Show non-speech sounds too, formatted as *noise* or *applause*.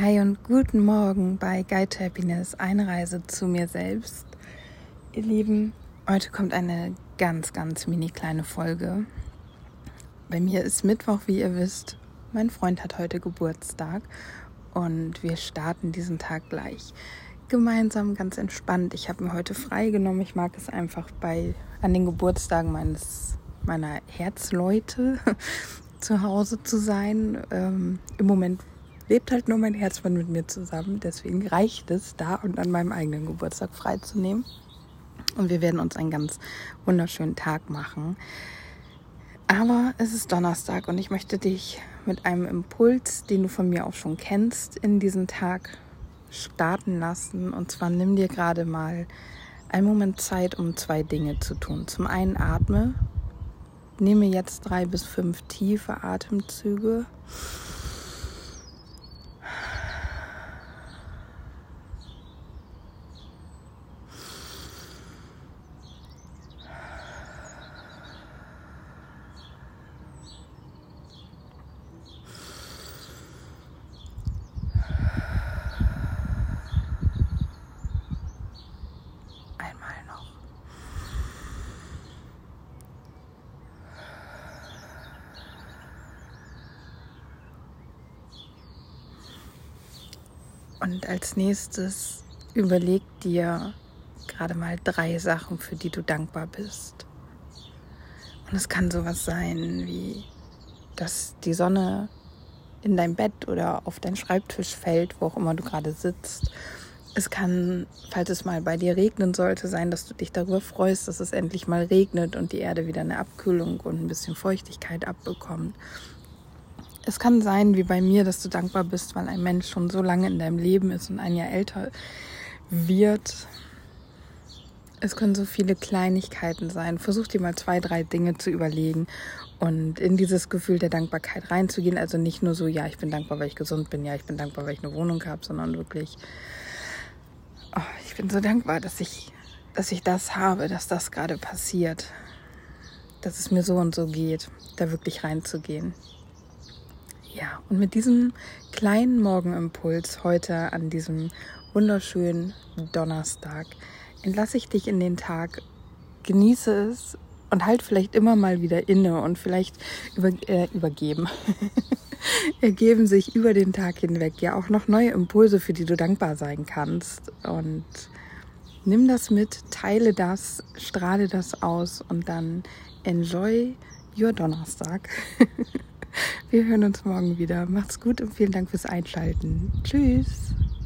Hi und guten Morgen bei Guide Happiness, eine Reise zu mir selbst. Ihr Lieben, heute kommt eine ganz, ganz mini kleine Folge. Bei mir ist Mittwoch, wie ihr wisst. Mein Freund hat heute Geburtstag und wir starten diesen Tag gleich gemeinsam ganz entspannt. Ich habe mir heute frei genommen. Ich mag es einfach bei an den Geburtstagen meines meiner Herzleute *laughs* zu Hause zu sein. Ähm, Im Moment lebt halt nur mein Herzmann mit mir zusammen. Deswegen reicht es, da und an meinem eigenen Geburtstag freizunehmen. Und wir werden uns einen ganz wunderschönen Tag machen. Aber es ist Donnerstag und ich möchte dich mit einem Impuls, den du von mir auch schon kennst, in diesen Tag starten lassen. Und zwar nimm dir gerade mal einen Moment Zeit, um zwei Dinge zu tun. Zum einen atme. Nehme jetzt drei bis fünf tiefe Atemzüge. Und als nächstes überleg dir gerade mal drei Sachen, für die du dankbar bist. Und es kann sowas sein wie, dass die Sonne in dein Bett oder auf deinen Schreibtisch fällt, wo auch immer du gerade sitzt. Es kann, falls es mal bei dir regnen sollte, sein, dass du dich darüber freust, dass es endlich mal regnet und die Erde wieder eine Abkühlung und ein bisschen Feuchtigkeit abbekommt. Es kann sein, wie bei mir, dass du dankbar bist, weil ein Mensch schon so lange in deinem Leben ist und ein Jahr älter wird. Es können so viele Kleinigkeiten sein. Versuch dir mal zwei, drei Dinge zu überlegen und in dieses Gefühl der Dankbarkeit reinzugehen. Also nicht nur so, ja, ich bin dankbar, weil ich gesund bin, ja, ich bin dankbar, weil ich eine Wohnung habe, sondern wirklich, oh, ich bin so dankbar, dass ich, dass ich das habe, dass das gerade passiert, dass es mir so und so geht, da wirklich reinzugehen. Ja, und mit diesem kleinen Morgenimpuls heute an diesem wunderschönen Donnerstag entlasse ich dich in den Tag. Genieße es und halt vielleicht immer mal wieder inne und vielleicht über, äh, übergeben. *laughs* Ergeben sich über den Tag hinweg ja auch noch neue Impulse, für die du dankbar sein kannst. Und nimm das mit, teile das, strahle das aus und dann enjoy your Donnerstag. *laughs* Wir hören uns morgen wieder. Macht's gut und vielen Dank fürs Einschalten. Tschüss.